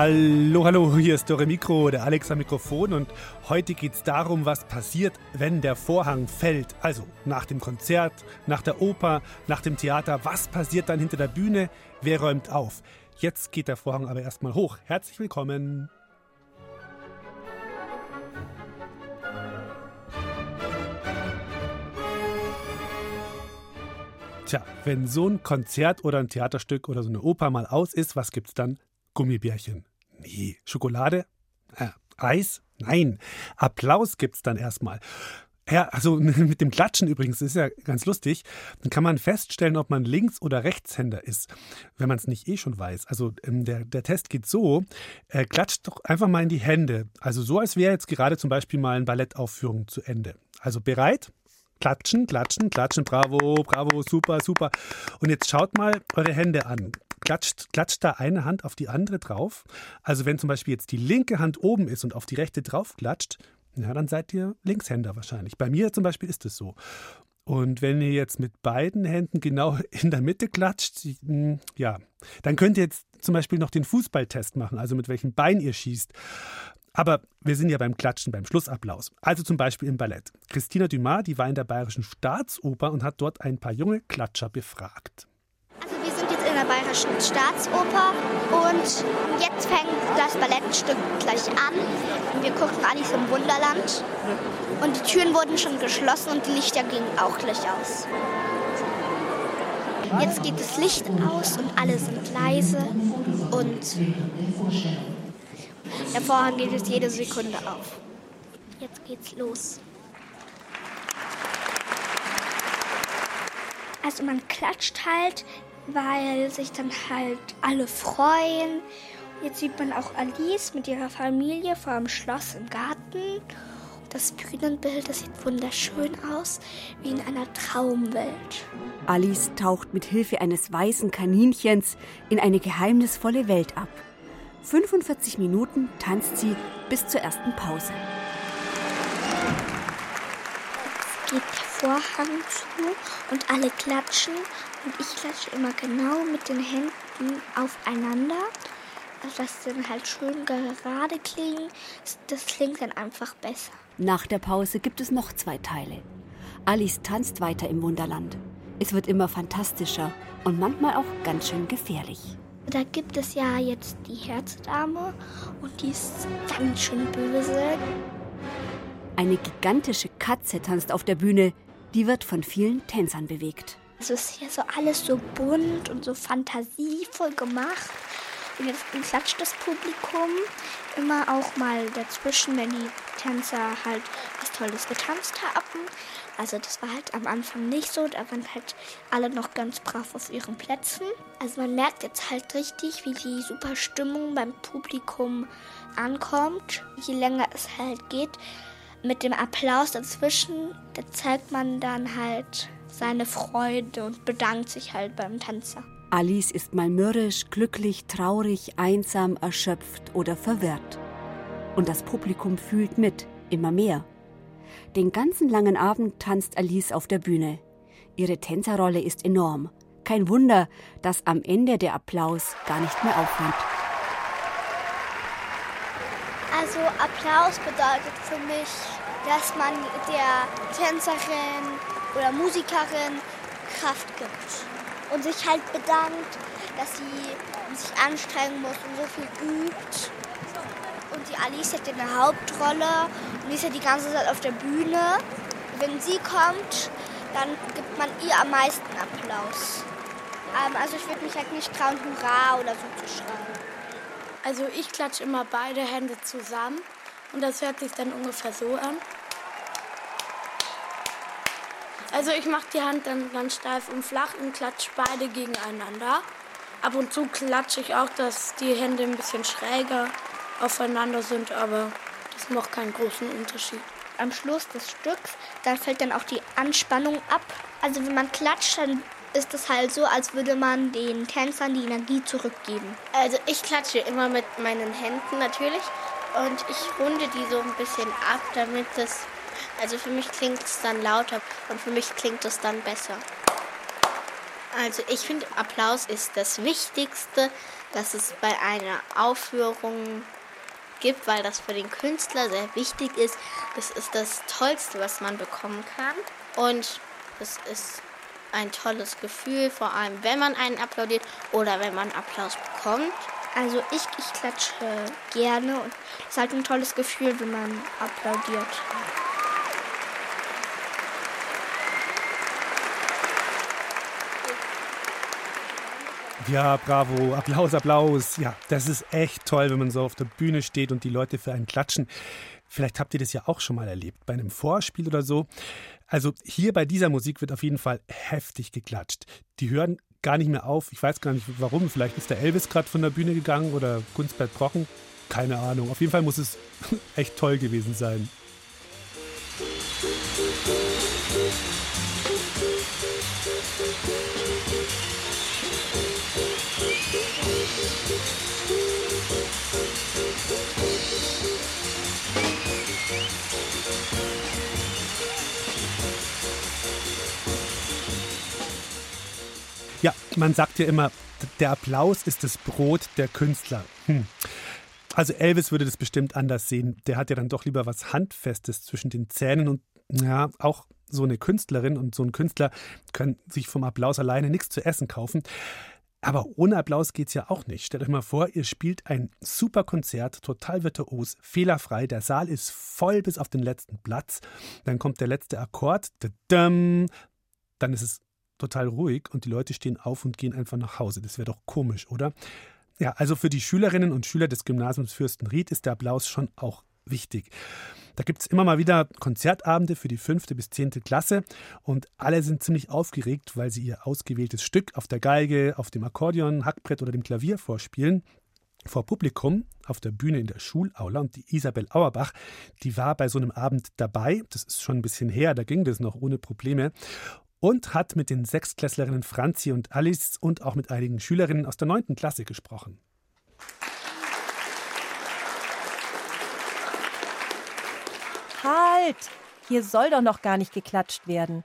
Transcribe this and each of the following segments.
Hallo, hallo, hier ist Dore Mikro, der Alex am Mikrofon und heute geht es darum, was passiert, wenn der Vorhang fällt. Also nach dem Konzert, nach der Oper, nach dem Theater, was passiert dann hinter der Bühne? Wer räumt auf? Jetzt geht der Vorhang aber erstmal hoch. Herzlich willkommen. Tja, wenn so ein Konzert oder ein Theaterstück oder so eine Oper mal aus ist, was gibt's dann? Gummibärchen. Nee. Schokolade? Äh, Eis? Nein. Applaus gibt's dann erstmal. Ja, also mit dem Klatschen übrigens, ist ja ganz lustig. Dann kann man feststellen, ob man Links- oder Rechtshänder ist, wenn man es nicht eh schon weiß. Also ähm, der, der Test geht so, äh, klatscht doch einfach mal in die Hände. Also so, als wäre jetzt gerade zum Beispiel mal eine Ballettaufführung zu Ende. Also bereit? Klatschen, klatschen, klatschen, bravo, bravo, super, super. Und jetzt schaut mal eure Hände an. Klatscht, klatscht da eine Hand auf die andere drauf. Also wenn zum Beispiel jetzt die linke Hand oben ist und auf die rechte drauf klatscht, ja, dann seid ihr Linkshänder wahrscheinlich. Bei mir zum Beispiel ist es so. Und wenn ihr jetzt mit beiden Händen genau in der Mitte klatscht, hm, ja, dann könnt ihr jetzt zum Beispiel noch den Fußballtest machen, also mit welchem Bein ihr schießt. Aber wir sind ja beim Klatschen, beim Schlussapplaus. Also zum Beispiel im Ballett. Christina Dumas, die war in der Bayerischen Staatsoper und hat dort ein paar junge Klatscher befragt. Also wir sind jetzt in der Bayerischen Staatsoper und jetzt fängt das Ballettstück gleich an. Wir gucken Alice im Wunderland. Und die Türen wurden schon geschlossen und die Lichter gingen auch gleich aus. Jetzt geht das Licht aus und alle sind leise und der Vorhang geht jetzt jede Sekunde auf. Jetzt geht's los. Also man klatscht halt, weil sich dann halt alle freuen. Jetzt sieht man auch Alice mit ihrer Familie vor dem Schloss im Garten. Das Bühnenbild, das sieht wunderschön aus, wie in einer Traumwelt. Alice taucht mit Hilfe eines weißen Kaninchens in eine geheimnisvolle Welt ab. 45 Minuten tanzt sie bis zur ersten Pause. Vorhang zu und alle klatschen. Und ich klatsche immer genau mit den Händen aufeinander. Dass dann halt schön gerade klingen. Das klingt dann einfach besser. Nach der Pause gibt es noch zwei Teile. Alice tanzt weiter im Wunderland. Es wird immer fantastischer und manchmal auch ganz schön gefährlich. Da gibt es ja jetzt die Herzdame und die ist ganz schön böse. Eine gigantische Katze tanzt auf der Bühne, die wird von vielen Tänzern bewegt. Es ist hier so alles so bunt und so fantasievoll gemacht. Und jetzt klatscht das Publikum immer auch mal dazwischen, wenn die Tänzer halt was Tolles getanzt haben. Also das war halt am Anfang nicht so, da waren halt alle noch ganz brav auf ihren Plätzen. Also man merkt jetzt halt richtig, wie die super Stimmung beim Publikum ankommt. Je länger es halt geht, mit dem Applaus dazwischen, da zeigt man dann halt seine Freude und bedankt sich halt beim Tänzer. Alice ist mal mürrisch, glücklich, traurig, einsam, erschöpft oder verwirrt. Und das Publikum fühlt mit, immer mehr. Den ganzen langen Abend tanzt Alice auf der Bühne. Ihre Tänzerrolle ist enorm. Kein Wunder, dass am Ende der Applaus gar nicht mehr aufhört. Also Applaus bedeutet für mich, dass man der Tänzerin oder Musikerin Kraft gibt und sich halt bedankt, dass sie sich anstrengen muss und so viel übt. Und die Alice hat eine Hauptrolle und die ist ja die ganze Zeit auf der Bühne. Wenn sie kommt, dann gibt man ihr am meisten Applaus. Ähm, also ich würde mich halt nicht trauen, Hurra oder so zu schreien. Also ich klatsche immer beide Hände zusammen und das hört sich dann ungefähr so an. Also ich mache die Hand dann ganz steif und flach und klatsche beide gegeneinander. Ab und zu klatsche ich auch, dass die Hände ein bisschen schräger aufeinander sind, aber das macht keinen großen Unterschied. Am Schluss des Stücks, da fällt dann auch die Anspannung ab. Also wenn man klatscht, dann ist es halt so, als würde man den Tänzern die Energie zurückgeben. Also ich klatsche immer mit meinen Händen natürlich und ich runde die so ein bisschen ab, damit es, also für mich klingt es dann lauter und für mich klingt es dann besser. Also ich finde, Applaus ist das Wichtigste, dass es bei einer Aufführung gibt, weil das für den Künstler sehr wichtig ist. Das ist das Tollste, was man bekommen kann. Und es ist ein tolles Gefühl, vor allem wenn man einen applaudiert oder wenn man Applaus bekommt. Also ich, ich klatsche gerne und es ist halt ein tolles Gefühl, wenn man applaudiert. Ja, bravo, Applaus, Applaus. Ja, das ist echt toll, wenn man so auf der Bühne steht und die Leute für einen klatschen. Vielleicht habt ihr das ja auch schon mal erlebt, bei einem Vorspiel oder so. Also hier bei dieser Musik wird auf jeden Fall heftig geklatscht. Die hören gar nicht mehr auf. Ich weiß gar nicht warum. Vielleicht ist der Elvis gerade von der Bühne gegangen oder Gunstbert Brocken. Keine Ahnung. Auf jeden Fall muss es echt toll gewesen sein. Ja, man sagt ja immer, der Applaus ist das Brot der Künstler. Hm. Also Elvis würde das bestimmt anders sehen. Der hat ja dann doch lieber was Handfestes zwischen den Zähnen und ja, auch so eine Künstlerin und so ein Künstler können sich vom Applaus alleine nichts zu essen kaufen. Aber ohne Applaus geht es ja auch nicht. Stellt euch mal vor, ihr spielt ein super Konzert, total virtuos, fehlerfrei. Der Saal ist voll bis auf den letzten Platz. Dann kommt der letzte Akkord. Dann ist es total ruhig und die Leute stehen auf und gehen einfach nach Hause. Das wäre doch komisch, oder? Ja, also für die Schülerinnen und Schüler des Gymnasiums Fürstenried ist der Applaus schon auch wichtig. Da gibt es immer mal wieder Konzertabende für die fünfte bis zehnte Klasse und alle sind ziemlich aufgeregt, weil sie ihr ausgewähltes Stück auf der Geige, auf dem Akkordeon, Hackbrett oder dem Klavier vorspielen vor Publikum auf der Bühne in der Schulaula und die Isabel Auerbach, die war bei so einem Abend dabei. Das ist schon ein bisschen her, da ging das noch ohne Probleme und hat mit den Sechstklässlerinnen Franzi und Alice und auch mit einigen Schülerinnen aus der neunten Klasse gesprochen. Halt! Hier soll doch noch gar nicht geklatscht werden.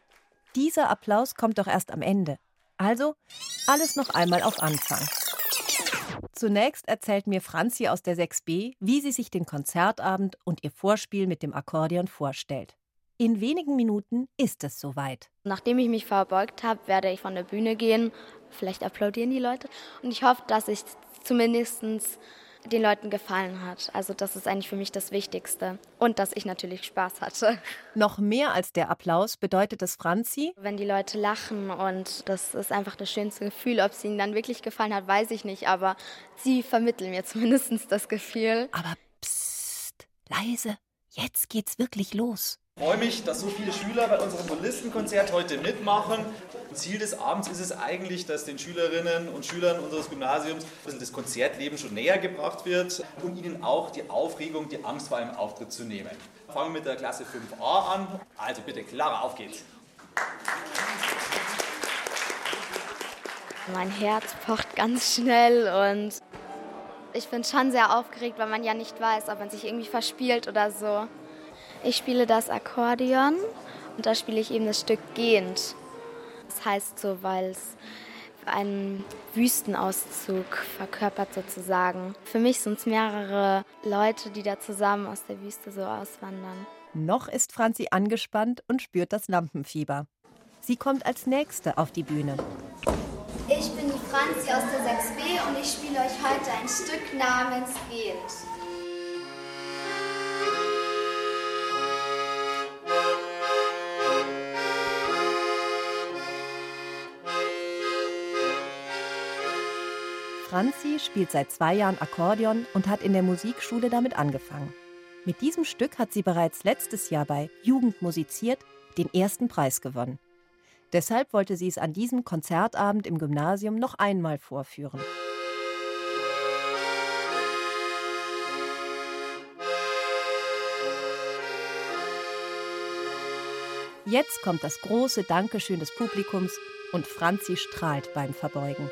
Dieser Applaus kommt doch erst am Ende. Also alles noch einmal auf Anfang. Zunächst erzählt mir Franzi aus der 6b, wie sie sich den Konzertabend und ihr Vorspiel mit dem Akkordeon vorstellt. In wenigen Minuten ist es soweit. Nachdem ich mich verbeugt habe, werde ich von der Bühne gehen. Vielleicht applaudieren die Leute. Und ich hoffe, dass ich zumindest den Leuten gefallen hat. Also das ist eigentlich für mich das Wichtigste. Und dass ich natürlich Spaß hatte. Noch mehr als der Applaus bedeutet es Franzi. Wenn die Leute lachen und das ist einfach das schönste Gefühl. Ob es ihnen dann wirklich gefallen hat, weiß ich nicht. Aber sie vermitteln mir zumindest das Gefühl. Aber psst, leise. Jetzt geht's wirklich los. Ich freue mich, dass so viele Schüler bei unserem Solistenkonzert heute mitmachen. Ziel des Abends ist es eigentlich, dass den Schülerinnen und Schülern unseres Gymnasiums das Konzertleben schon näher gebracht wird und ihnen auch die Aufregung, die Angst vor einem Auftritt zu nehmen. Fangen wir mit der Klasse 5a an. Also bitte, Clara, auf geht's. Mein Herz pocht ganz schnell und ich bin schon sehr aufgeregt, weil man ja nicht weiß, ob man sich irgendwie verspielt oder so. Ich spiele das Akkordeon und da spiele ich eben das Stück gehend. Das heißt so, weil es einen Wüstenauszug verkörpert sozusagen. Für mich sind es mehrere Leute, die da zusammen aus der Wüste so auswandern. Noch ist Franzi angespannt und spürt das Lampenfieber. Sie kommt als Nächste auf die Bühne. Ich bin die Franzi aus der 6b und ich spiele euch heute ein Stück namens Gehend. Franzi spielt seit zwei Jahren Akkordeon und hat in der Musikschule damit angefangen. Mit diesem Stück hat sie bereits letztes Jahr bei Jugend musiziert den ersten Preis gewonnen. Deshalb wollte sie es an diesem Konzertabend im Gymnasium noch einmal vorführen. Jetzt kommt das große Dankeschön des Publikums und Franzi strahlt beim Verbeugen.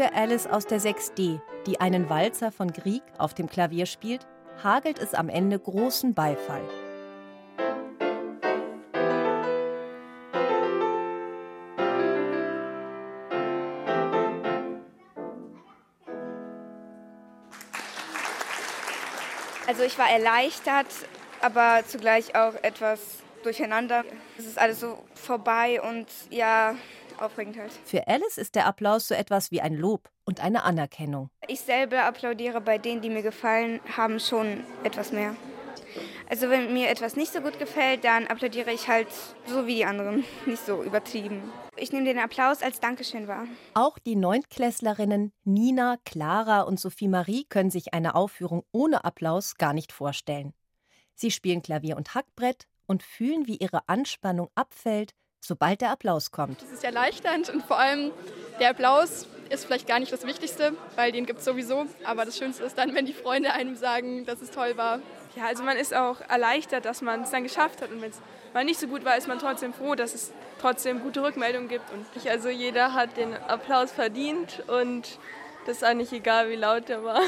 Für Alice aus der 6D, die einen Walzer von Grieg auf dem Klavier spielt, hagelt es am Ende großen Beifall. Also ich war erleichtert, aber zugleich auch etwas durcheinander. Es ist alles so vorbei und ja, aufregend halt. Für Alice ist der Applaus so etwas wie ein Lob und eine Anerkennung. Ich selber applaudiere bei denen, die mir gefallen haben, schon etwas mehr. Also wenn mir etwas nicht so gut gefällt, dann applaudiere ich halt so wie die anderen, nicht so übertrieben. Ich nehme den Applaus als Dankeschön wahr. Auch die Neuntklässlerinnen Nina, Clara und Sophie Marie können sich eine Aufführung ohne Applaus gar nicht vorstellen. Sie spielen Klavier und Hackbrett und fühlen, wie ihre Anspannung abfällt, sobald der Applaus kommt. Es ist erleichternd und vor allem der Applaus ist vielleicht gar nicht das Wichtigste, weil den gibt es sowieso. Aber das Schönste ist dann, wenn die Freunde einem sagen, dass es toll war. Ja, also man ist auch erleichtert, dass man es dann geschafft hat. Und wenn es mal nicht so gut war, ist man trotzdem froh, dass es trotzdem gute Rückmeldungen gibt. Und also jeder hat den Applaus verdient und das ist eigentlich egal, wie laut der war.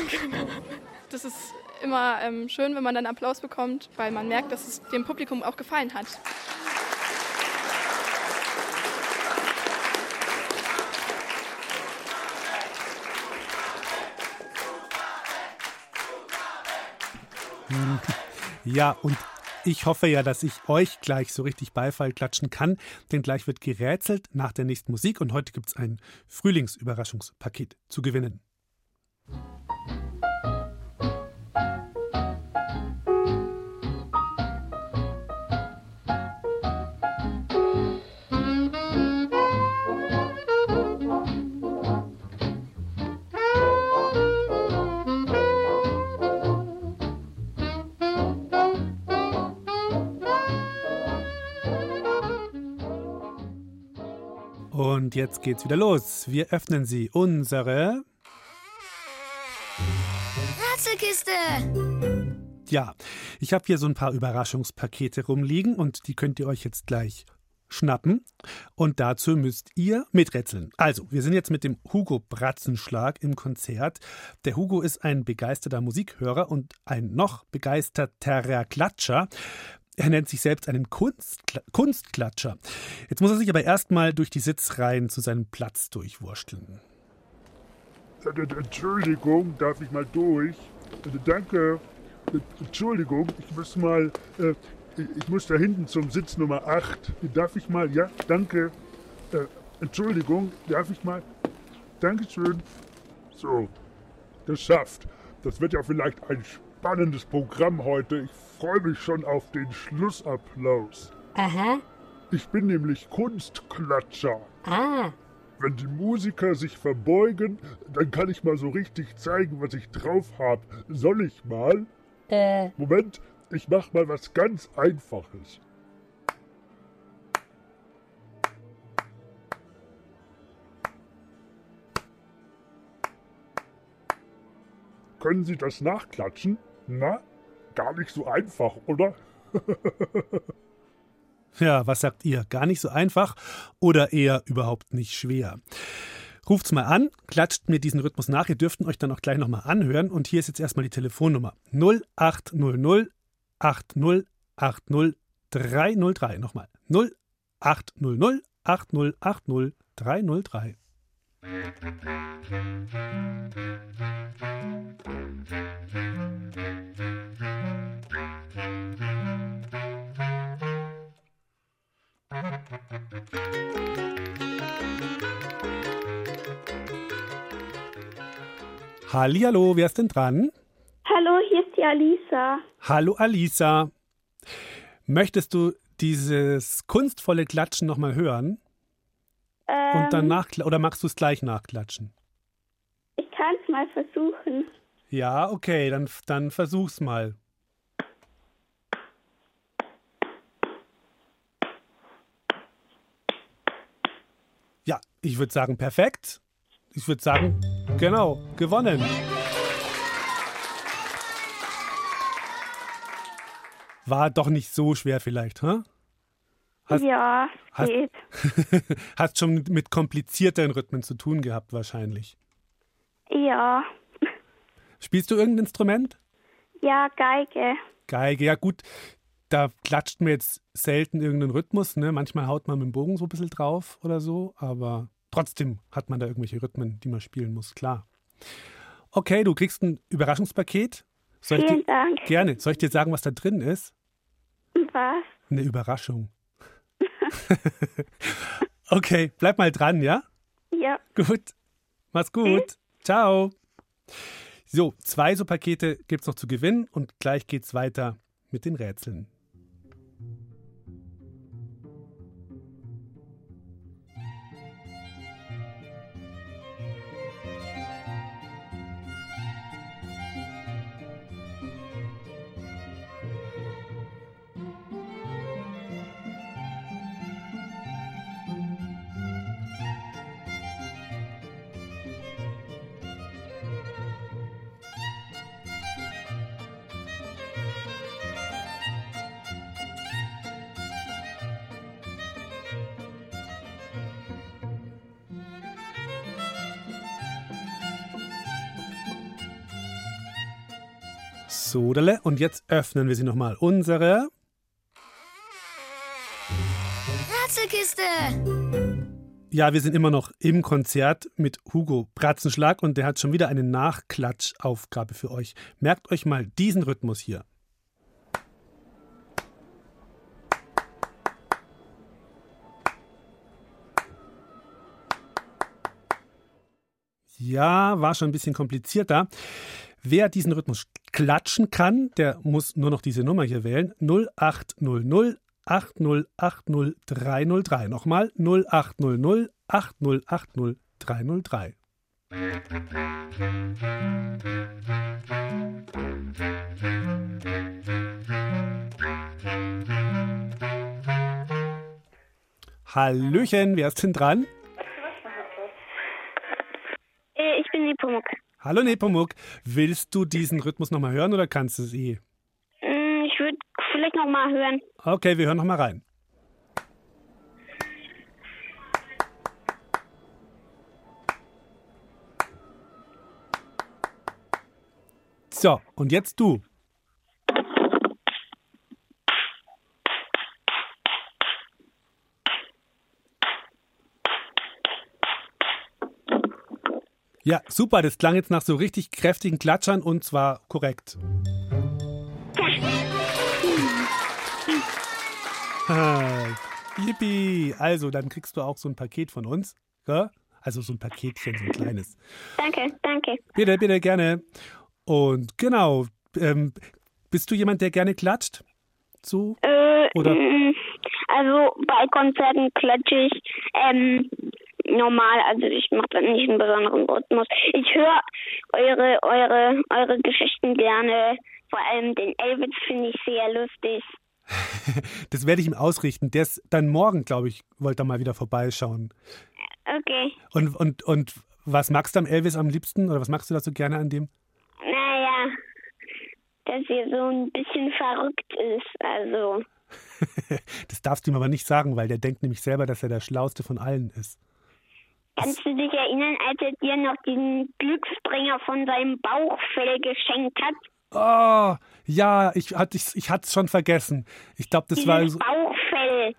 das ist immer ähm, schön, wenn man dann Applaus bekommt, weil man merkt, dass es dem Publikum auch gefallen hat. Ja, und ich hoffe ja, dass ich euch gleich so richtig Beifall klatschen kann, denn gleich wird gerätselt nach der nächsten Musik und heute gibt es ein Frühlingsüberraschungspaket zu gewinnen. Und jetzt geht's wieder los. Wir öffnen sie. Unsere Rätselkiste. Ja, ich habe hier so ein paar Überraschungspakete rumliegen und die könnt ihr euch jetzt gleich schnappen. Und dazu müsst ihr miträtseln. Also, wir sind jetzt mit dem Hugo Bratzenschlag im Konzert. Der Hugo ist ein begeisterter Musikhörer und ein noch begeisterterer Klatscher. Er nennt sich selbst einen Kunstkla Kunstklatscher. Jetzt muss er sich aber erstmal durch die Sitzreihen zu seinem Platz durchwursteln. Entschuldigung, darf ich mal durch? Danke. Entschuldigung, ich muss mal. Äh, ich muss da hinten zum Sitz Nummer 8. Darf ich mal? Ja, danke. Äh, Entschuldigung, darf ich mal? Dankeschön. So, geschafft. Das wird ja vielleicht ein spannendes Programm heute. Ich freue mich schon auf den Schlussapplaus. Aha. Ich bin nämlich Kunstklatscher. Ah. Wenn die Musiker sich verbeugen, dann kann ich mal so richtig zeigen, was ich drauf habe. Soll ich mal? Äh. Moment, ich mach mal was ganz Einfaches. Können Sie das nachklatschen? Na, gar nicht so einfach, oder? ja, was sagt ihr? Gar nicht so einfach oder eher überhaupt nicht schwer? Ruft's mal an, klatscht mir diesen Rhythmus nach. Ihr dürft ihn euch dann auch gleich nochmal anhören. Und hier ist jetzt erstmal die Telefonnummer 0800 80 80 303. Nochmal 0800 80 80 303. Hallihallo, wer ist denn dran? Hallo, hier ist die Alisa. Hallo Alisa. Möchtest du dieses kunstvolle Klatschen nochmal hören? Ähm, Und danach, oder magst du es gleich nachklatschen? Ich kann es mal versuchen. Ja, okay, dann, dann versuch's mal. Ja, ich würde sagen, perfekt. Ich würde sagen, genau, gewonnen. War doch nicht so schwer vielleicht, hä? Hast, ja, geht. hast schon mit komplizierteren Rhythmen zu tun gehabt wahrscheinlich. Ja. Spielst du irgendein Instrument? Ja, Geige. Geige, ja gut. Da klatscht mir jetzt selten irgendeinen Rhythmus. Ne? Manchmal haut man mit dem Bogen so ein bisschen drauf oder so, aber trotzdem hat man da irgendwelche Rhythmen, die man spielen muss, klar. Okay, du kriegst ein Überraschungspaket. Soll Vielen dir, Dank. Gerne. Soll ich dir sagen, was da drin ist? Was? Eine Überraschung. okay, bleib mal dran, ja? Ja. Gut. Mach's gut. Ciao. So, zwei so Pakete gibt's noch zu gewinnen und gleich geht's weiter mit den Rätseln. Sodele. Und jetzt öffnen wir sie nochmal. Unsere Rätselkiste! Ja, wir sind immer noch im Konzert mit Hugo Bratzenschlag und der hat schon wieder eine Nachklatschaufgabe für euch. Merkt euch mal diesen Rhythmus hier. Ja, war schon ein bisschen komplizierter. Wer diesen Rhythmus klatschen kann, der muss nur noch diese Nummer hier wählen. 0800 8080 303. Nochmal 0800 8080 303. Hallöchen, wer ist denn dran? Äh, Ich bin Nepomuk. Hallo Nepomuk, willst du diesen Rhythmus nochmal hören oder kannst du es eh? Mm, Ich würde vielleicht noch mal hören. Okay, wir hören nochmal rein. So, und jetzt du. Ja, super, das klang jetzt nach so richtig kräftigen Klatschern und zwar korrekt. Ah, Yippie! Also, dann kriegst du auch so ein Paket von uns. Gell? Also so ein Paketchen, so ein kleines. Danke, danke. Bitte, bitte, gerne. Und genau, ähm, bist du jemand, der gerne klatscht? So? Äh, Oder? mm, Also bei Konzerten klatsche ich ähm, normal, also ich mache dann nicht einen besonderen Rhythmus. Ich höre eure, eure, eure Geschichten gerne. Vor allem den Elvis finde ich sehr lustig. Das werde ich ihm ausrichten. Der ist dann morgen, glaube ich, wollte er mal wieder vorbeischauen. Okay. Und, und, und was magst du am Elvis am liebsten? Oder was magst du da so gerne an dem? Naja, dass er so ein bisschen verrückt ist. Also, Das darfst du ihm aber nicht sagen, weil der denkt nämlich selber, dass er der Schlauste von allen ist. Kannst du dich erinnern, als er dir noch diesen Glücksbringer von seinem Bauchfell geschenkt hat? Oh, ja, ich hatte ich, ich hatte es schon vergessen. Ich glaube, das war Dieses so, Bauchfell.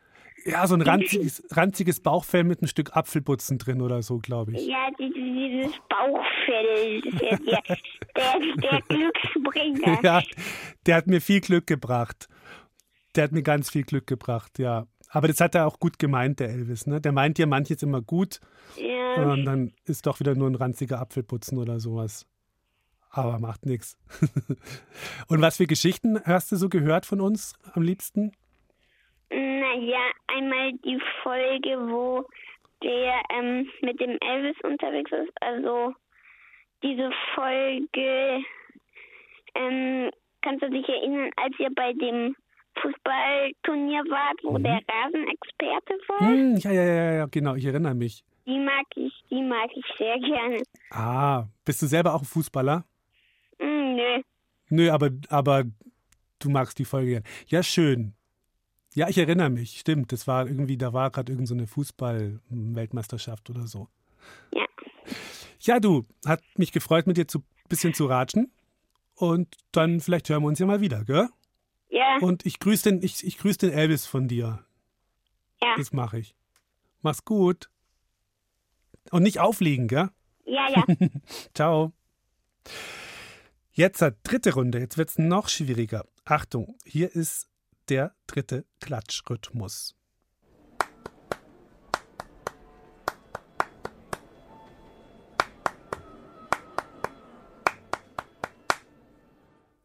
ja, so ein ranziges, ranziges Bauchfell mit ein Stück Apfelputzen drin oder so, glaube ich. Ja, die- dieses Bauchfell. Der, der, der, der Glücksbringer. Ja, der hat mir viel Glück gebracht. Der hat mir ganz viel Glück gebracht, ja. Aber das hat er auch gut gemeint, der Elvis. Ne? Der meint ja manches immer gut Ja. und dann ist doch wieder nur ein ranziger Apfelputzen oder sowas. Aber macht nichts. Und was für Geschichten hast du so gehört von uns am liebsten? Naja, einmal die Folge, wo der ähm, mit dem Elvis unterwegs ist. Also diese Folge, ähm, kannst du dich erinnern, als ihr bei dem Fußballturnier wart, wo Mhm. der Rasenexperte war? Hm, ja, ja, ja, ja, genau, ich erinnere mich. Die mag ich, die mag ich sehr gerne. Ah, bist du selber auch ein Fußballer? Hm, nö. Nö, aber, aber du magst die Folge gern. Ja, schön. Ja, ich erinnere mich, stimmt. Das war irgendwie, da war gerade irgendeine so eine Fußball-Weltmeisterschaft oder so. Ja. Ja, du, hat mich gefreut, mit dir ein bisschen zu ratschen. Und dann vielleicht hören wir uns ja mal wieder, gell? Ja. Und ich grüße den, ich, ich grüß den Elvis von dir. Ja. Das mache ich. Mach's gut. Und nicht aufliegen, gell? Ja, ja. Ciao. Jetzt hat dritte Runde. Jetzt wird's noch schwieriger. Achtung, hier ist der dritte Klatschrhythmus.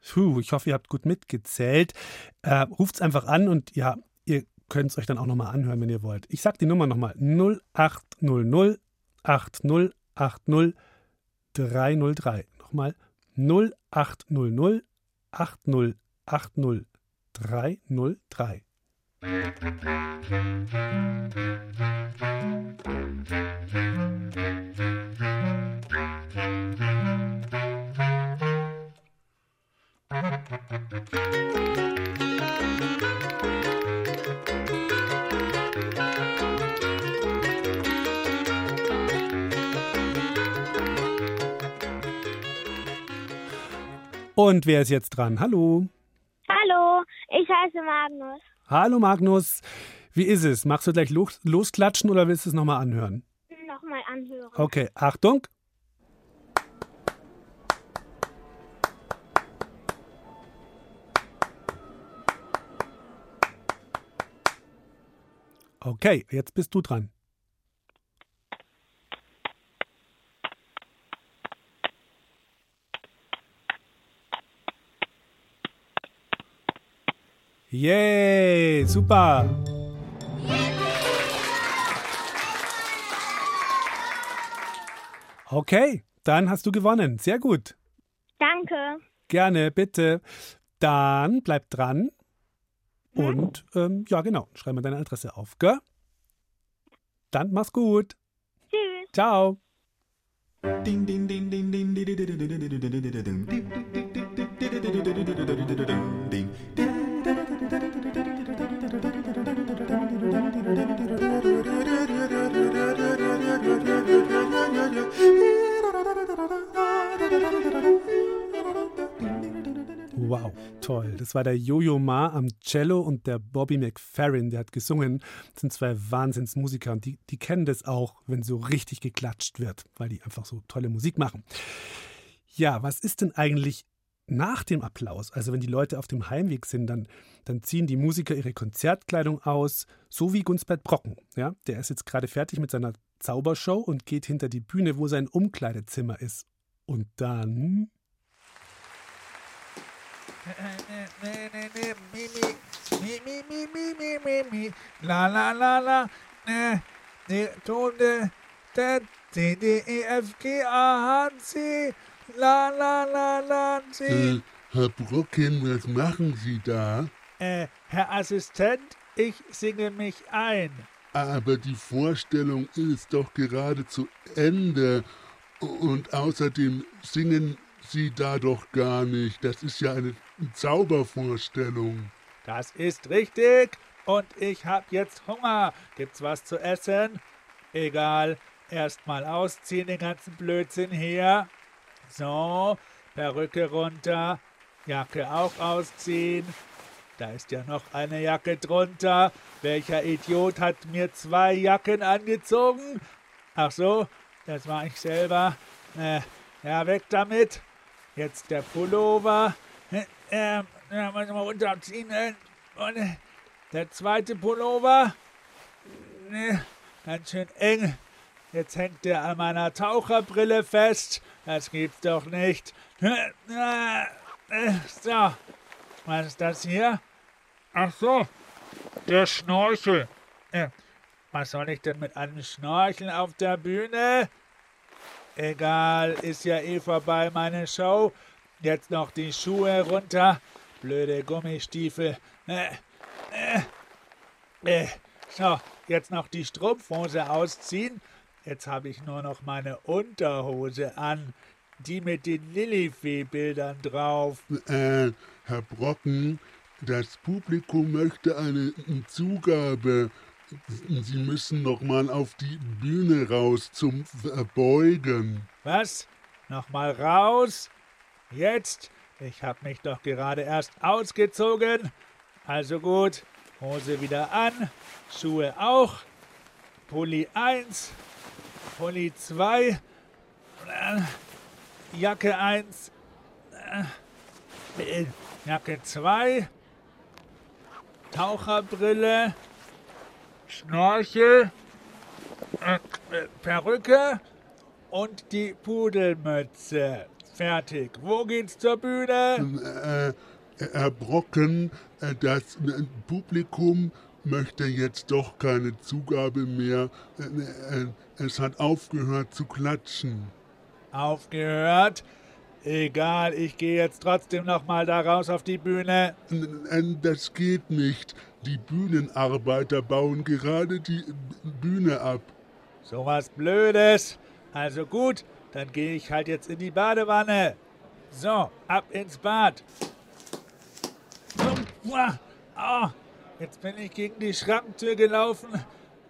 Puh, ich hoffe, ihr habt gut mitgezählt. Äh, ruft's einfach an und ja, ihr könnt es euch dann auch nochmal anhören, wenn ihr wollt. Ich sag die Nummer nochmal. 0800 80 80 303. Nochmal 0800 80 80 303. Und wer ist jetzt dran? Hallo. Hallo, ich heiße Magnus. Hallo Magnus. Wie ist es? Machst du gleich los, losklatschen oder willst du es nochmal anhören? Nochmal anhören. Okay, Achtung. Okay, jetzt bist du dran. Yay, super. Okay, dann hast du gewonnen. Sehr gut. Danke. Gerne, bitte. Dann bleib dran. Und ähm, ja, genau, schreib mal deine Adresse auf, gell? Dann mach's gut. Tschüss. Ciao. Toll. Das war der Jojo Ma am Cello und der Bobby McFerrin, der hat gesungen. Das sind zwei Wahnsinnsmusiker und die, die kennen das auch, wenn so richtig geklatscht wird, weil die einfach so tolle Musik machen. Ja, was ist denn eigentlich nach dem Applaus? Also wenn die Leute auf dem Heimweg sind, dann, dann ziehen die Musiker ihre Konzertkleidung aus, so wie Gunsbert Brocken. Ja, der ist jetzt gerade fertig mit seiner Zaubershow und geht hinter die Bühne, wo sein Umkleidezimmer ist. Und dann La, la, la, la. Ne, ne, Tone. D, E, F, G, A, H, C. La, la, la, la, C. Äh, Herr Brocken, was machen Sie da? Äh, Herr Assistent, ich singe mich ein. Aber die Vorstellung ist doch gerade zu Ende. Und außerdem singen Sie da doch gar nicht. Das ist ja eine Zaubervorstellung. Das ist richtig. Und ich hab jetzt Hunger. Gibt's was zu essen? Egal. Erstmal ausziehen, den ganzen Blödsinn hier. So, Perücke runter. Jacke auch ausziehen. Da ist ja noch eine Jacke drunter. Welcher Idiot hat mir zwei Jacken angezogen? Ach so, das war ich selber. Äh, ja, weg damit. Jetzt der Pullover. Äh, äh, mal runterziehen. Äh, und äh, der zweite Pullover. Ne, ganz schön eng. Jetzt hängt der an meiner Taucherbrille fest. Das gibt's doch nicht. Äh, äh, so, was ist das hier? Ach so, der Schnorchel. Äh, was soll ich denn mit einem Schnorchel auf der Bühne? Egal, ist ja eh vorbei meine Show. Jetzt noch die Schuhe runter. Blöde Gummistiefel. Äh, äh, äh. So, jetzt noch die Strumpfhose ausziehen. Jetzt habe ich nur noch meine Unterhose an. Die mit den Lilifee-Bildern drauf. Äh, Herr Brocken, das Publikum möchte eine Zugabe. Sie müssen noch mal auf die Bühne raus zum Verbeugen. Was? Noch mal raus? Jetzt? Ich hab mich doch gerade erst ausgezogen. Also gut, Hose wieder an, Schuhe auch, Pulli 1, Pulli 2, äh, Jacke 1, äh, Jacke 2, Taucherbrille, Schnorchel, äh, Perücke und die Pudelmütze. Fertig. Wo geht's zur Bühne? Äh, Herr Brocken, äh, das äh, Publikum möchte jetzt doch keine Zugabe mehr. Äh, es hat aufgehört zu klatschen. Aufgehört? Egal, ich gehe jetzt trotzdem noch mal da raus auf die Bühne. Das geht nicht. Die Bühnenarbeiter bauen gerade die Bühne ab. So was Blödes. Also gut, dann gehe ich halt jetzt in die Badewanne. So, ab ins Bad. Oh, jetzt bin ich gegen die Schranktür gelaufen.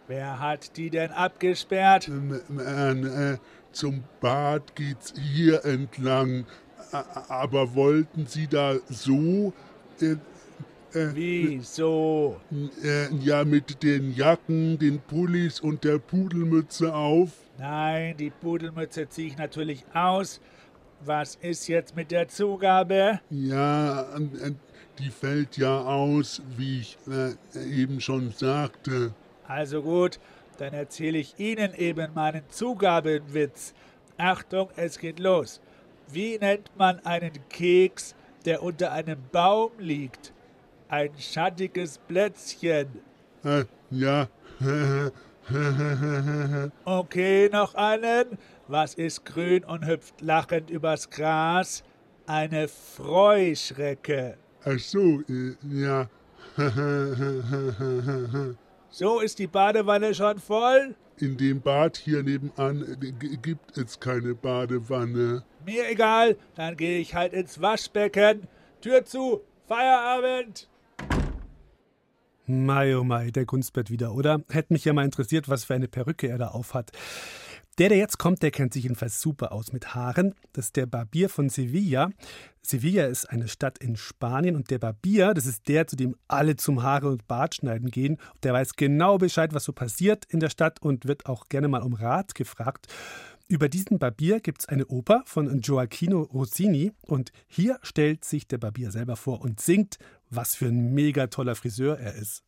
Wer hat die denn abgesperrt? Äh, äh, zum Bad geht's hier entlang. Aber wollten Sie da so? Äh, äh, Wie so? Äh, ja, mit den Jacken, den Pullis und der Pudelmütze auf. Nein, die Pudelmütze ziehe ich natürlich aus. Was ist jetzt mit der Zugabe? Ja, äh, die fällt ja aus, wie ich äh, eben schon sagte. Also gut, dann erzähle ich Ihnen eben meinen Zugabenwitz. Achtung, es geht los. Wie nennt man einen Keks, der unter einem Baum liegt? Ein schattiges Plätzchen. Äh, ja. okay, noch einen. Was ist grün und hüpft lachend übers Gras? Eine Freuschrecke. Ach so, äh, ja. so ist die Badewanne schon voll? In dem Bad hier nebenan äh, gibt es keine Badewanne. Mir egal, dann gehe ich halt ins Waschbecken. Tür zu, Feierabend! Mai, oh mai, der Kunstbett wieder, oder? Hätte mich ja mal interessiert, was für eine Perücke er da aufhat. Der, der jetzt kommt, der kennt sich jedenfalls super aus mit Haaren. Das ist der Barbier von Sevilla. Sevilla ist eine Stadt in Spanien und der Barbier, das ist der, zu dem alle zum Haare und Bart schneiden gehen. Der weiß genau Bescheid, was so passiert in der Stadt und wird auch gerne mal um Rat gefragt. Über diesen Barbier gibt es eine Oper von Gioacchino Rossini und hier stellt sich der Barbier selber vor und singt, was für ein mega toller Friseur er ist.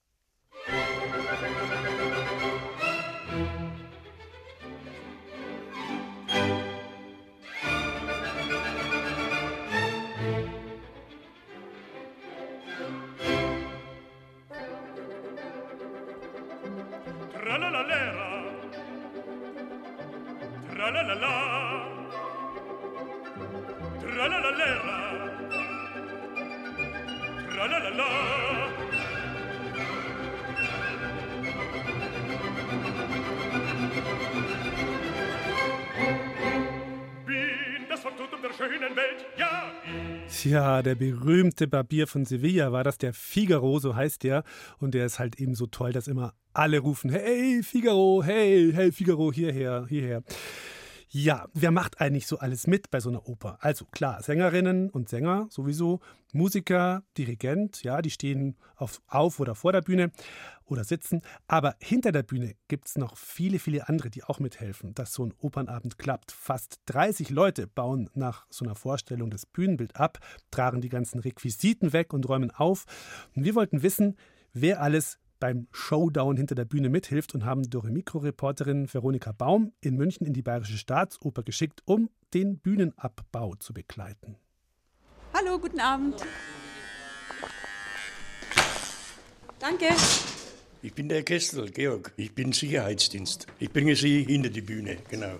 Tja, der berühmte Barbier von Sevilla war das, der Figaro, so heißt der. Und der ist halt eben so toll, dass immer alle rufen: Hey, Figaro, hey, hey, Figaro, hierher, hierher. Ja, wer macht eigentlich so alles mit bei so einer Oper? Also klar, Sängerinnen und Sänger sowieso, Musiker, Dirigent, ja, die stehen auf, auf oder vor der Bühne oder sitzen. Aber hinter der Bühne gibt es noch viele, viele andere, die auch mithelfen, dass so ein Opernabend klappt. Fast 30 Leute bauen nach so einer Vorstellung das Bühnenbild ab, tragen die ganzen Requisiten weg und räumen auf. Und wir wollten wissen, wer alles beim Showdown hinter der Bühne mithilft und haben Doremikro-Reporterin Veronika Baum in München in die Bayerische Staatsoper geschickt, um den Bühnenabbau zu begleiten. Hallo, guten Abend. Danke. Ich bin der Kessel, Georg. Ich bin Sicherheitsdienst. Ich bringe Sie hinter die Bühne, genau.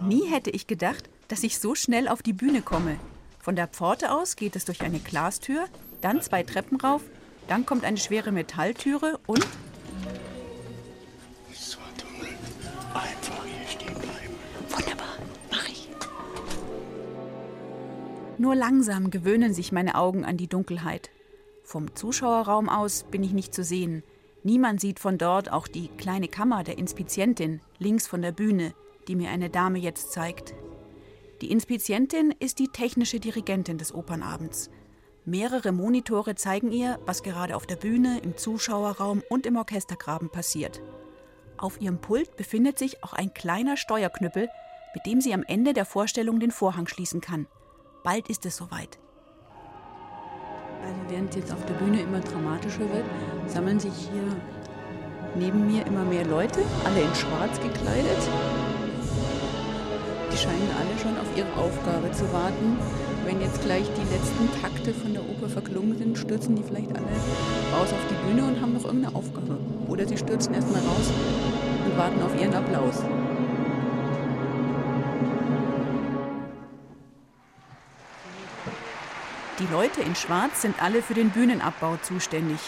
Nie hätte ich gedacht, dass ich so schnell auf die Bühne komme. Von der Pforte aus geht es durch eine Glastür, dann zwei Treppen rauf, dann kommt eine schwere Metalltüre und So dunkel. Einfach hier stehen bleiben. Wunderbar, mach ich. Nur langsam gewöhnen sich meine Augen an die Dunkelheit. Vom Zuschauerraum aus bin ich nicht zu sehen. Niemand sieht von dort auch die kleine Kammer der Inspizientin links von der Bühne, die mir eine Dame jetzt zeigt. Die Inspizientin ist die technische Dirigentin des Opernabends. Mehrere Monitore zeigen ihr, was gerade auf der Bühne, im Zuschauerraum und im Orchestergraben passiert. Auf ihrem Pult befindet sich auch ein kleiner Steuerknüppel, mit dem sie am Ende der Vorstellung den Vorhang schließen kann. Bald ist es soweit. Also während es jetzt auf der Bühne immer dramatischer wird, sammeln sich hier neben mir immer mehr Leute, alle in schwarz gekleidet. Die scheinen alle schon auf ihre Aufgabe zu warten. Wenn jetzt gleich die letzten Takte von der Oper verklungen sind, stürzen die vielleicht alle raus auf die Bühne und haben noch irgendeine Aufgabe. Oder sie stürzen erstmal raus und warten auf ihren Applaus. Die Leute in Schwarz sind alle für den Bühnenabbau zuständig.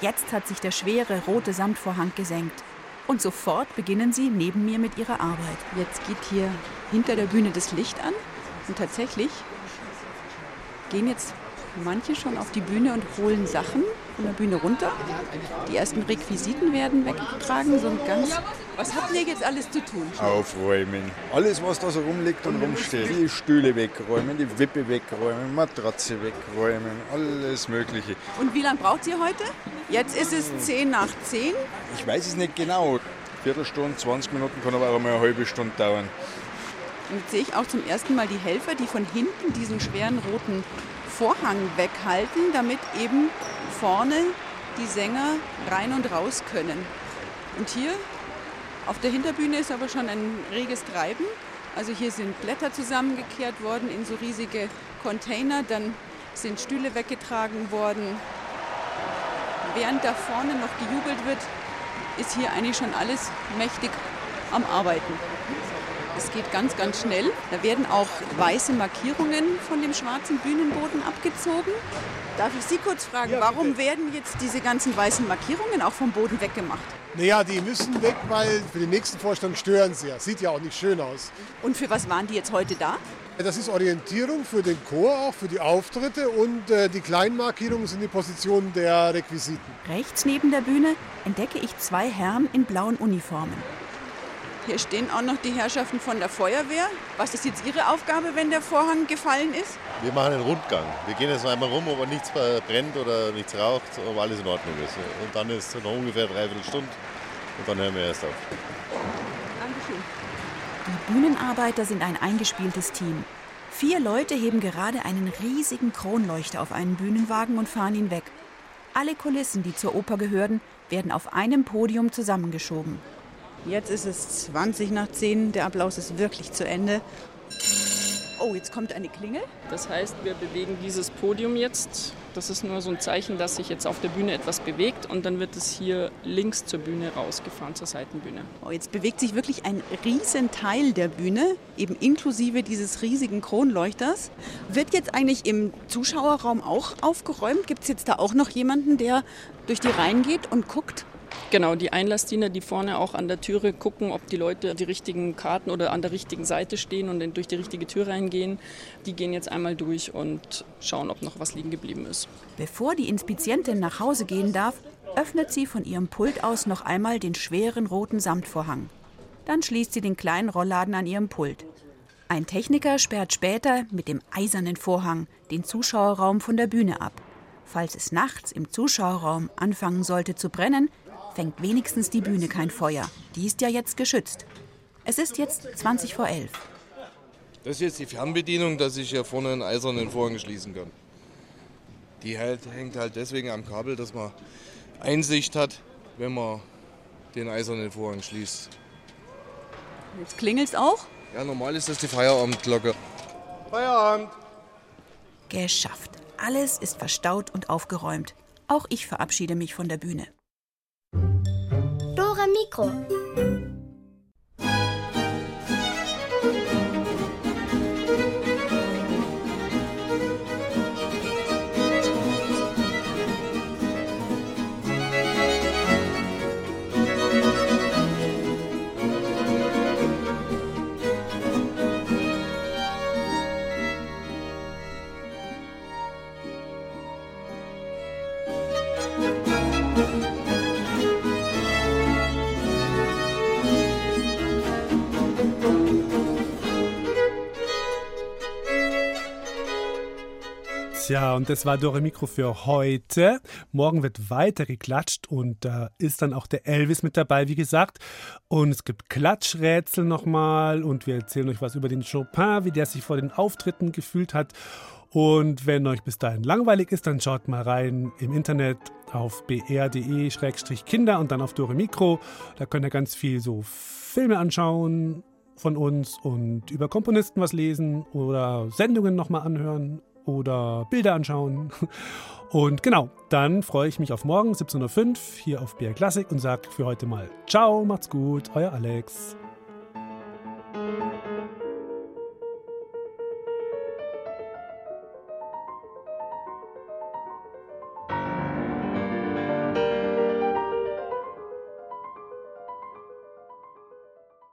Jetzt hat sich der schwere rote Samtvorhang gesenkt. Und sofort beginnen sie neben mir mit ihrer Arbeit. Jetzt geht hier hinter der Bühne das Licht an. Und tatsächlich gehen jetzt manche schon auf die Bühne und holen Sachen von der Bühne runter. Die ersten Requisiten werden weggetragen. So ein ganz. Was habt ihr jetzt alles zu tun? Aufräumen. Alles, was da so rumliegt und rumsteht. Die Stühle wegräumen, die Wippe wegräumen, Matratze wegräumen, alles Mögliche. Und wie lange braucht ihr heute? Jetzt ist es 10 nach 10. Ich weiß es nicht genau. Viertelstunde, 20 Minuten kann aber auch mal eine halbe Stunde dauern. Und jetzt sehe ich auch zum ersten Mal die Helfer, die von hinten diesen schweren roten Vorhang weghalten, damit eben vorne die Sänger rein und raus können. Und hier auf der Hinterbühne ist aber schon ein reges Treiben. Also hier sind Blätter zusammengekehrt worden in so riesige Container, dann sind Stühle weggetragen worden. Während da vorne noch gejubelt wird, ist hier eigentlich schon alles mächtig am Arbeiten. Es geht ganz, ganz schnell. Da werden auch weiße Markierungen von dem schwarzen Bühnenboden abgezogen. Darf ich Sie kurz fragen, Ja, warum werden jetzt diese ganzen weißen Markierungen auch vom Boden weggemacht? Naja, die müssen weg, weil für die nächsten Vorstellungen stören sie ja. Sieht ja auch nicht schön aus. Und für was waren die jetzt heute da? Das ist Orientierung für den Chor, auch für die Auftritte und äh, die kleinen Markierungen sind die Positionen der Requisiten. Rechts neben der Bühne entdecke ich zwei Herren in blauen Uniformen. Hier stehen auch noch die Herrschaften von der Feuerwehr. Was ist jetzt Ihre Aufgabe, wenn der Vorhang gefallen ist? Wir machen einen Rundgang. Wir gehen jetzt einmal rum, ob nichts brennt oder nichts raucht, ob alles in Ordnung ist. Und dann ist es noch ungefähr dreiviertel Stunde und dann hören wir erst auf. Dankeschön. Die Bühnenarbeiter sind ein eingespieltes Team. Vier Leute heben gerade einen riesigen Kronleuchter auf einen Bühnenwagen und fahren ihn weg. Alle Kulissen, die zur Oper gehören, werden auf einem Podium zusammengeschoben. Jetzt ist es 20 nach 10, der Applaus ist wirklich zu Ende. Oh, jetzt kommt eine Klingel. Das heißt, wir bewegen dieses Podium jetzt. Das ist nur so ein Zeichen, dass sich jetzt auf der Bühne etwas bewegt und dann wird es hier links zur Bühne rausgefahren, zur Seitenbühne. Oh, jetzt bewegt sich wirklich ein riesen Teil der Bühne, eben inklusive dieses riesigen Kronleuchters. Wird jetzt eigentlich im Zuschauerraum auch aufgeräumt? Gibt es jetzt da auch noch jemanden, der durch die Reihen geht und guckt? Genau, die Einlassdiener, die vorne auch an der Türe gucken, ob die Leute die richtigen Karten oder an der richtigen Seite stehen und durch die richtige Tür reingehen, die gehen jetzt einmal durch und schauen, ob noch was liegen geblieben ist. Bevor die Inspizientin nach Hause gehen darf, öffnet sie von ihrem Pult aus noch einmal den schweren roten Samtvorhang. Dann schließt sie den kleinen Rollladen an ihrem Pult. Ein Techniker sperrt später mit dem eisernen Vorhang den Zuschauerraum von der Bühne ab. Falls es nachts im Zuschauerraum anfangen sollte zu brennen, fängt wenigstens die Bühne kein Feuer. Die ist ja jetzt geschützt. Es ist jetzt 20 vor 11. Das ist jetzt die Fernbedienung, dass ich hier vorne einen eisernen Vorhang schließen kann. Die halt, hängt halt deswegen am Kabel, dass man Einsicht hat, wenn man den eisernen Vorhang schließt. Jetzt klingelt's auch. Ja, normal ist das die Feierabendglocke. Feierabend. Geschafft. Alles ist verstaut und aufgeräumt. Auch ich verabschiede mich von der Bühne. Dora Mikro. Tja, und das war Dore Mikro für heute. Morgen wird weiter geklatscht und da äh, ist dann auch der Elvis mit dabei, wie gesagt. Und es gibt Klatschrätsel nochmal und wir erzählen euch was über den Chopin, wie der sich vor den Auftritten gefühlt hat. Und wenn euch bis dahin langweilig ist, dann schaut mal rein im Internet auf br.de-kinder und dann auf Dore Mikro. Da könnt ihr ganz viel so Filme anschauen von uns und über Komponisten was lesen oder Sendungen nochmal anhören oder Bilder anschauen. Und genau, dann freue ich mich auf morgen 17.05 Uhr hier auf BR Classic und sage für heute mal Ciao, macht's gut, euer Alex.